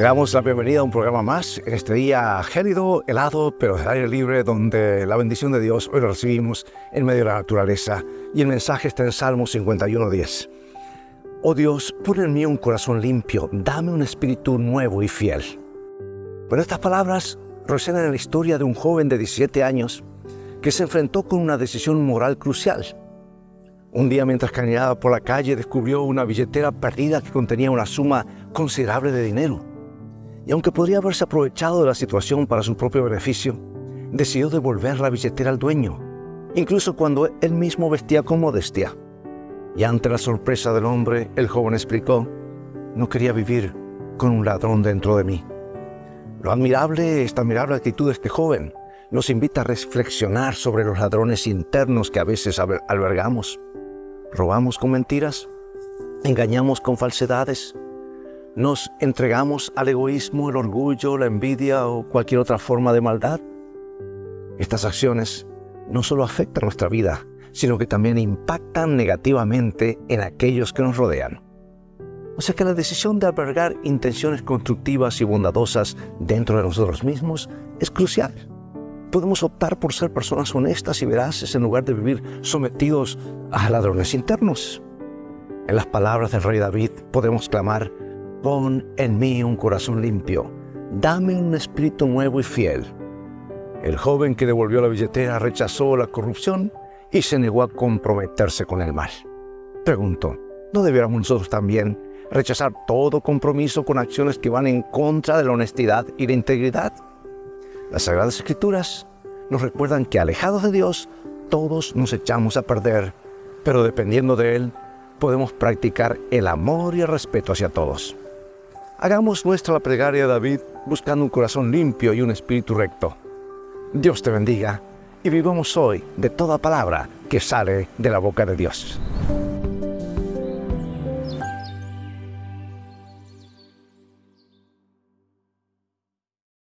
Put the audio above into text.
Te damos la bienvenida a un programa más en este día gélido, helado, pero de aire libre, donde la bendición de Dios hoy lo recibimos en medio de la naturaleza. Y el mensaje está en Salmo 51.10. Oh Dios, pon en mí un corazón limpio, dame un espíritu nuevo y fiel. Bueno, estas palabras resuenan en la historia de un joven de 17 años que se enfrentó con una decisión moral crucial. Un día mientras caminaba por la calle descubrió una billetera perdida que contenía una suma considerable de dinero y aunque podría haberse aprovechado de la situación para su propio beneficio, decidió devolver la billetera al dueño, incluso cuando él mismo vestía con modestia. Y ante la sorpresa del hombre, el joven explicó, no quería vivir con un ladrón dentro de mí. Lo admirable, esta admirable actitud de este joven, nos invita a reflexionar sobre los ladrones internos que a veces albergamos. ¿Robamos con mentiras? ¿Engañamos con falsedades? Nos entregamos al egoísmo, el orgullo, la envidia o cualquier otra forma de maldad? Estas acciones no solo afectan nuestra vida, sino que también impactan negativamente en aquellos que nos rodean. O sea que la decisión de albergar intenciones constructivas y bondadosas dentro de nosotros mismos es crucial. Podemos optar por ser personas honestas y veraces en lugar de vivir sometidos a ladrones internos. En las palabras del rey David podemos clamar, Pon en mí un corazón limpio, dame un espíritu nuevo y fiel. El joven que devolvió la billetera rechazó la corrupción y se negó a comprometerse con el mal. Pregunto, ¿no debiéramos nosotros también rechazar todo compromiso con acciones que van en contra de la honestidad y la integridad? Las Sagradas Escrituras nos recuerdan que alejados de Dios, todos nos echamos a perder, pero dependiendo de Él, podemos practicar el amor y el respeto hacia todos. Hagamos nuestra la plegaria David buscando un corazón limpio y un espíritu recto. Dios te bendiga y vivamos hoy de toda palabra que sale de la boca de Dios.